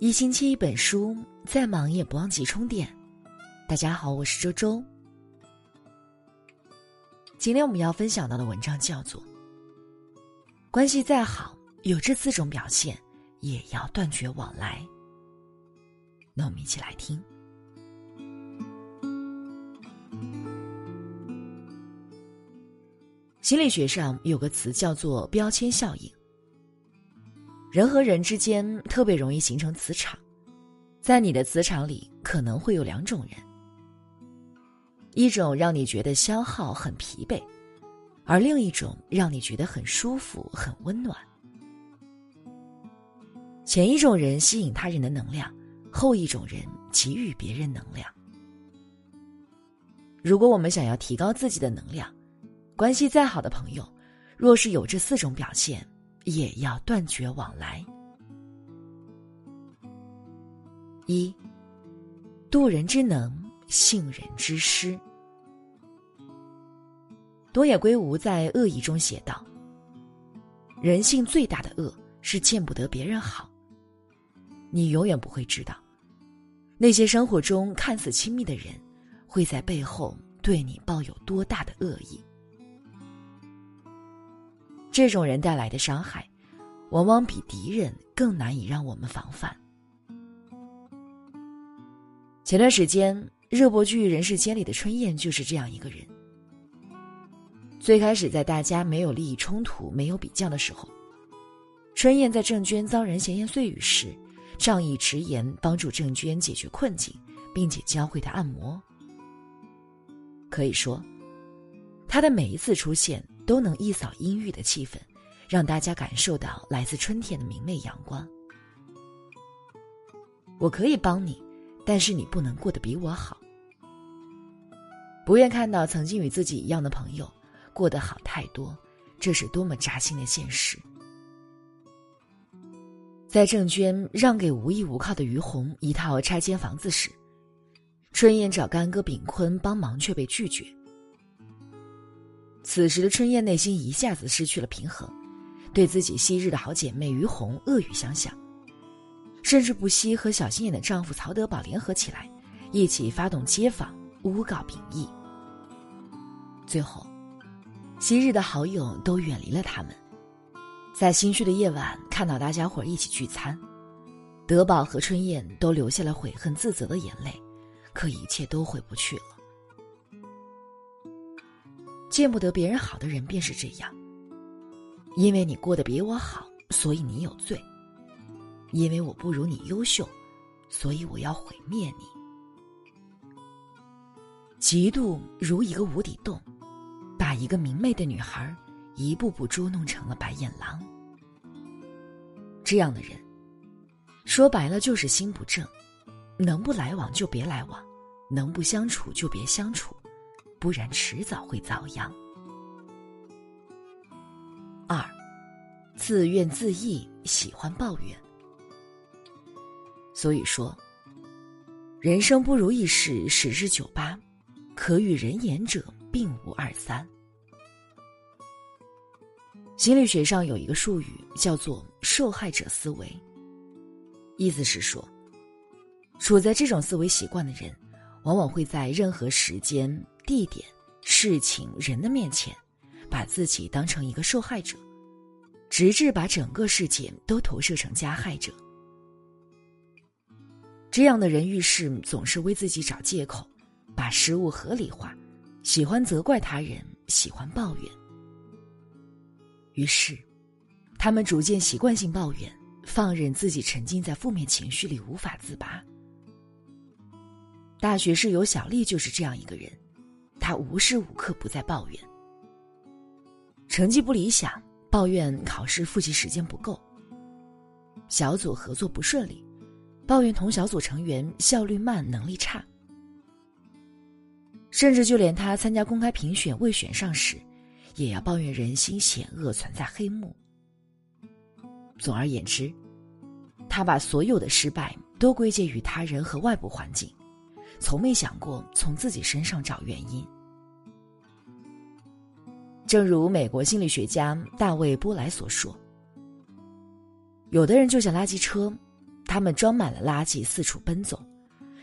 一星期一本书，再忙也不忘记充电。大家好，我是周周。今天我们要分享到的文章叫做《关系再好，有这四种表现，也要断绝往来》。那我们一起来听。心理学上有个词叫做标签效应。人和人之间特别容易形成磁场，在你的磁场里可能会有两种人，一种让你觉得消耗很疲惫，而另一种让你觉得很舒服很温暖。前一种人吸引他人的能量，后一种人给予别人能量。如果我们想要提高自己的能量，关系再好的朋友，若是有这四种表现。也要断绝往来。一，渡人之能，信人之失。多野圭吾在《恶意》中写道：“人性最大的恶是见不得别人好。你永远不会知道，那些生活中看似亲密的人，会在背后对你抱有多大的恶意。”这种人带来的伤害，往往比敌人更难以让我们防范。前段时间，热播剧《人世间》里的春燕就是这样一个人。最开始，在大家没有利益冲突、没有比较的时候，春燕在郑娟遭人闲言碎语时，仗义直言，帮助郑娟解决困境，并且教会她按摩。可以说，他的每一次出现。都能一扫阴郁的气氛，让大家感受到来自春天的明媚阳光。我可以帮你，但是你不能过得比我好。不愿看到曾经与自己一样的朋友过得好太多，这是多么扎心的现实。在郑娟让给无依无靠的于红一套拆迁房子时，春燕找干哥炳坤帮忙却被拒绝。此时的春燕内心一下子失去了平衡，对自己昔日的好姐妹于红恶语相向，甚至不惜和小心眼的丈夫曹德宝联合起来，一起发动街访诬告秉义。最后，昔日的好友都远离了他们，在心虚的夜晚看到大家伙一起聚餐，德宝和春燕都流下了悔恨自责的眼泪，可一切都回不去了。见不得别人好的人便是这样。因为你过得比我好，所以你有罪；因为我不如你优秀，所以我要毁灭你。嫉妒如一个无底洞，把一个明媚的女孩一步步捉弄成了白眼狼。这样的人，说白了就是心不正，能不来往就别来往，能不相处就别相处。不然迟早会遭殃。二，自怨自艾，喜欢抱怨。所以说，人生不如意事十之九八，可与人言者并无二三。心理学上有一个术语叫做“受害者思维”，意思是说，处在这种思维习惯的人，往往会在任何时间。地点、事情、人的面前，把自己当成一个受害者，直至把整个世界都投射成加害者。这样的人遇事总是为自己找借口，把失误合理化，喜欢责怪他人，喜欢抱怨。于是，他们逐渐习惯性抱怨，放任自己沉浸在负面情绪里无法自拔。大学室友小丽就是这样一个人。他无时无刻不在抱怨，成绩不理想，抱怨考试复习时间不够；小组合作不顺利，抱怨同小组成员效率慢、能力差；甚至就连他参加公开评选未选上时，也要抱怨人心险恶、存在黑幕。总而言之，他把所有的失败都归结于他人和外部环境。从没想过从自己身上找原因。正如美国心理学家大卫·波莱所说：“有的人就像垃圾车，他们装满了垃圾，四处奔走，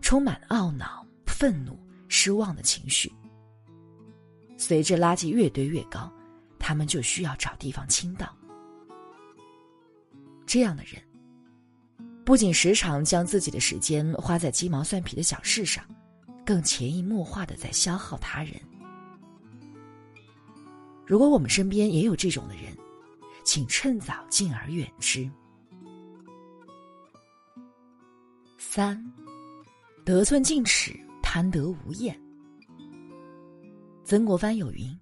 充满懊恼、愤怒、失望的情绪。随着垃圾越堆越高，他们就需要找地方倾倒。这样的人，不仅时常将自己的时间花在鸡毛蒜皮的小事上，更潜移默化的在消耗他人。如果我们身边也有这种的人，请趁早敬而远之。三，得寸进尺，贪得无厌。曾国藩有云：“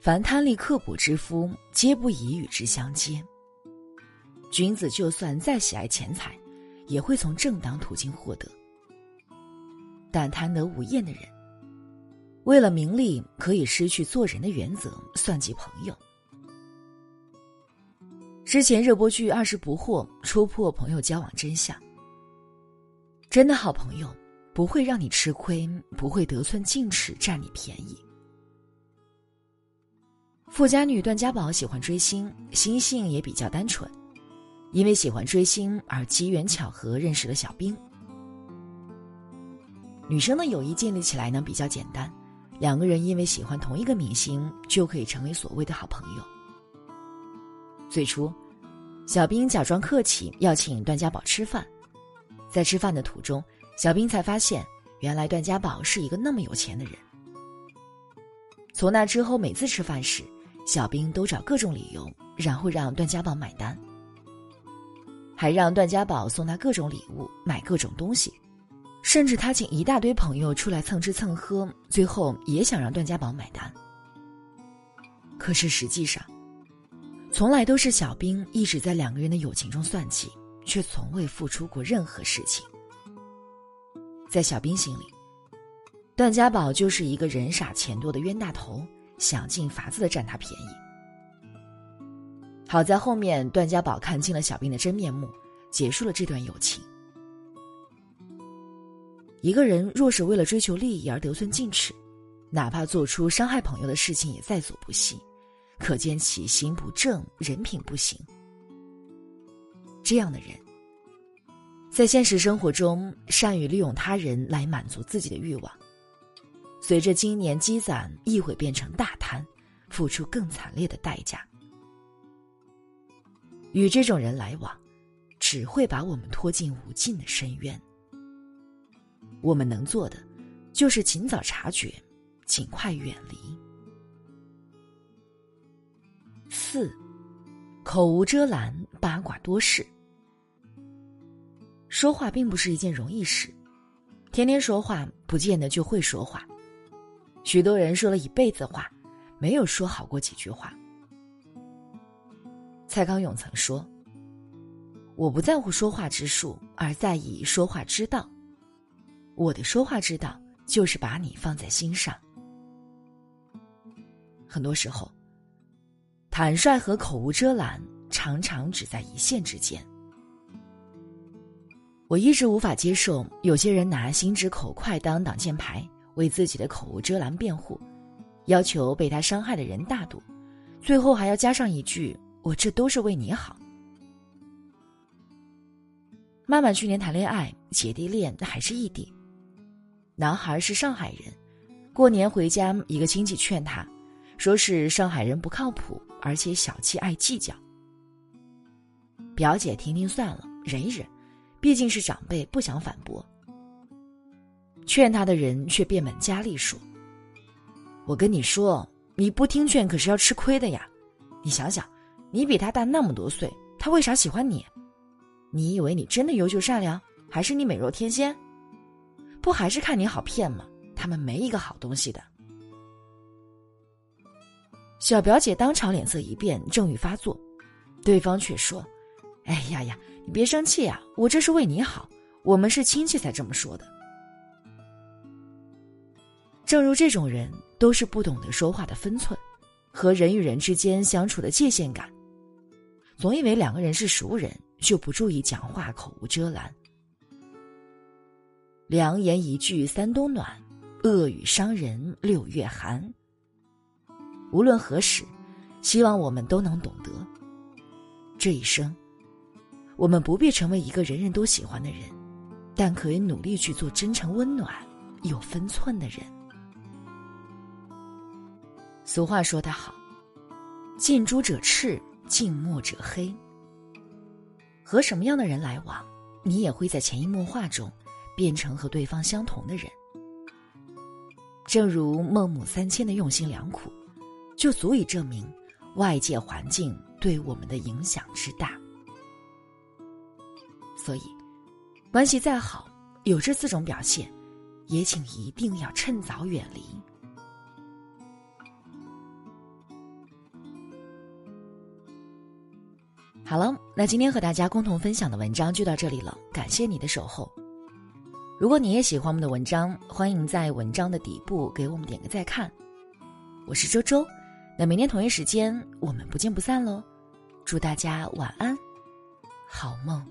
凡贪利刻薄之夫，皆不宜与之相接。君子就算再喜爱钱财，也会从正当途径获得。但贪得无厌的人，为了名利，可以失去做人的原则，算计朋友。”之前热播剧《二十不惑》戳破朋友交往真相。真的好朋友不会让你吃亏，不会得寸进尺占你便宜。富家女段家宝喜欢追星，心性也比较单纯，因为喜欢追星而机缘巧合认识了小兵。女生的友谊建立起来呢比较简单，两个人因为喜欢同一个明星就可以成为所谓的好朋友。最初，小兵假装客气要请段家宝吃饭。在吃饭的途中，小兵才发现，原来段家宝是一个那么有钱的人。从那之后，每次吃饭时，小兵都找各种理由，然后让段家宝买单，还让段家宝送他各种礼物，买各种东西，甚至他请一大堆朋友出来蹭吃蹭喝，最后也想让段家宝买单。可是实际上，从来都是小兵一直在两个人的友情中算计。却从未付出过任何事情。在小兵心里，段家宝就是一个人傻钱多的冤大头，想尽法子的占他便宜。好在后面段家宝看清了小兵的真面目，结束了这段友情。一个人若是为了追求利益而得寸进尺，哪怕做出伤害朋友的事情也在所不惜，可见其心不正，人品不行。这样的人，在现实生活中善于利用他人来满足自己的欲望，随着经年积攒，亦会变成大贪，付出更惨烈的代价。与这种人来往，只会把我们拖进无尽的深渊。我们能做的，就是尽早察觉，尽快远离。四。口无遮拦，八卦多事。说话并不是一件容易事，天天说话不见得就会说话。许多人说了一辈子话，没有说好过几句话。蔡康永曾说：“我不在乎说话之术，而在意说话之道。我的说话之道，就是把你放在心上。”很多时候。坦率和口无遮拦常常只在一线之间。我一直无法接受有些人拿心直口快当挡箭牌，为自己的口无遮拦辩护，要求被他伤害的人大度，最后还要加上一句：“我这都是为你好。”妈妈去年谈恋爱，姐弟恋还是异地，男孩是上海人，过年回家，一个亲戚劝他，说是上海人不靠谱。而且小气爱计较，表姐听听算了，忍一忍，毕竟是长辈，不想反驳。劝他的人却变本加厉说：“我跟你说，你不听劝可是要吃亏的呀！你想想，你比他大那么多岁，他为啥喜欢你？你以为你真的优秀善良，还是你美若天仙？不还是看你好骗吗？他们没一个好东西的。”小表姐当场脸色一变，正欲发作，对方却说：“哎呀呀，你别生气呀，我这是为你好，我们是亲戚才这么说的。”正如这种人，都是不懂得说话的分寸，和人与人之间相处的界限感，总以为两个人是熟人，就不注意讲话口无遮拦。良言一句三冬暖，恶语伤人六月寒。无论何时，希望我们都能懂得，这一生，我们不必成为一个人人都喜欢的人，但可以努力去做真诚、温暖、有分寸的人。俗话说得好：“近朱者赤，近墨者黑。”和什么样的人来往，你也会在潜移默化中变成和对方相同的人。正如孟母三迁的用心良苦，就足以证明外界环境对我们的影响之大。所以，关系再好，有这四种表现，也请一定要趁早远离。好了，那今天和大家共同分享的文章就到这里了，感谢你的守候。如果你也喜欢我们的文章，欢迎在文章的底部给我们点个再看。我是周周，那明天同一时间我们不见不散喽！祝大家晚安，好梦。